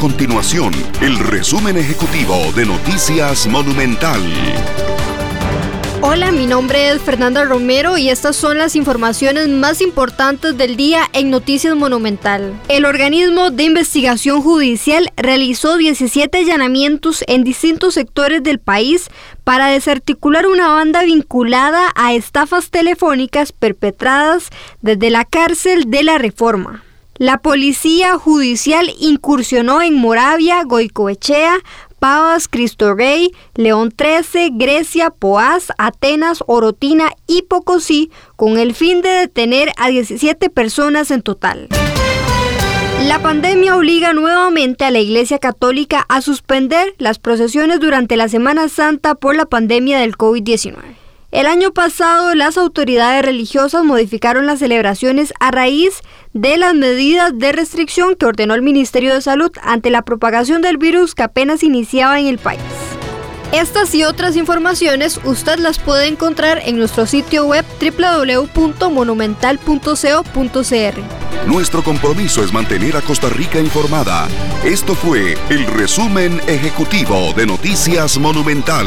continuación el resumen ejecutivo de Noticias Monumental. Hola, mi nombre es Fernanda Romero y estas son las informaciones más importantes del día en Noticias Monumental. El organismo de investigación judicial realizó 17 allanamientos en distintos sectores del país para desarticular una banda vinculada a estafas telefónicas perpetradas desde la cárcel de la Reforma. La policía judicial incursionó en Moravia, Goicoechea, Pavas, Cristo Rey, León 13, Grecia, Poás, Atenas, Orotina y Pocosí con el fin de detener a 17 personas en total. La pandemia obliga nuevamente a la Iglesia Católica a suspender las procesiones durante la Semana Santa por la pandemia del COVID-19. El año pasado las autoridades religiosas modificaron las celebraciones a raíz de las medidas de restricción que ordenó el Ministerio de Salud ante la propagación del virus que apenas iniciaba en el país. Estas y otras informaciones usted las puede encontrar en nuestro sitio web www.monumental.co.cr. Nuestro compromiso es mantener a Costa Rica informada. Esto fue el resumen ejecutivo de Noticias Monumental.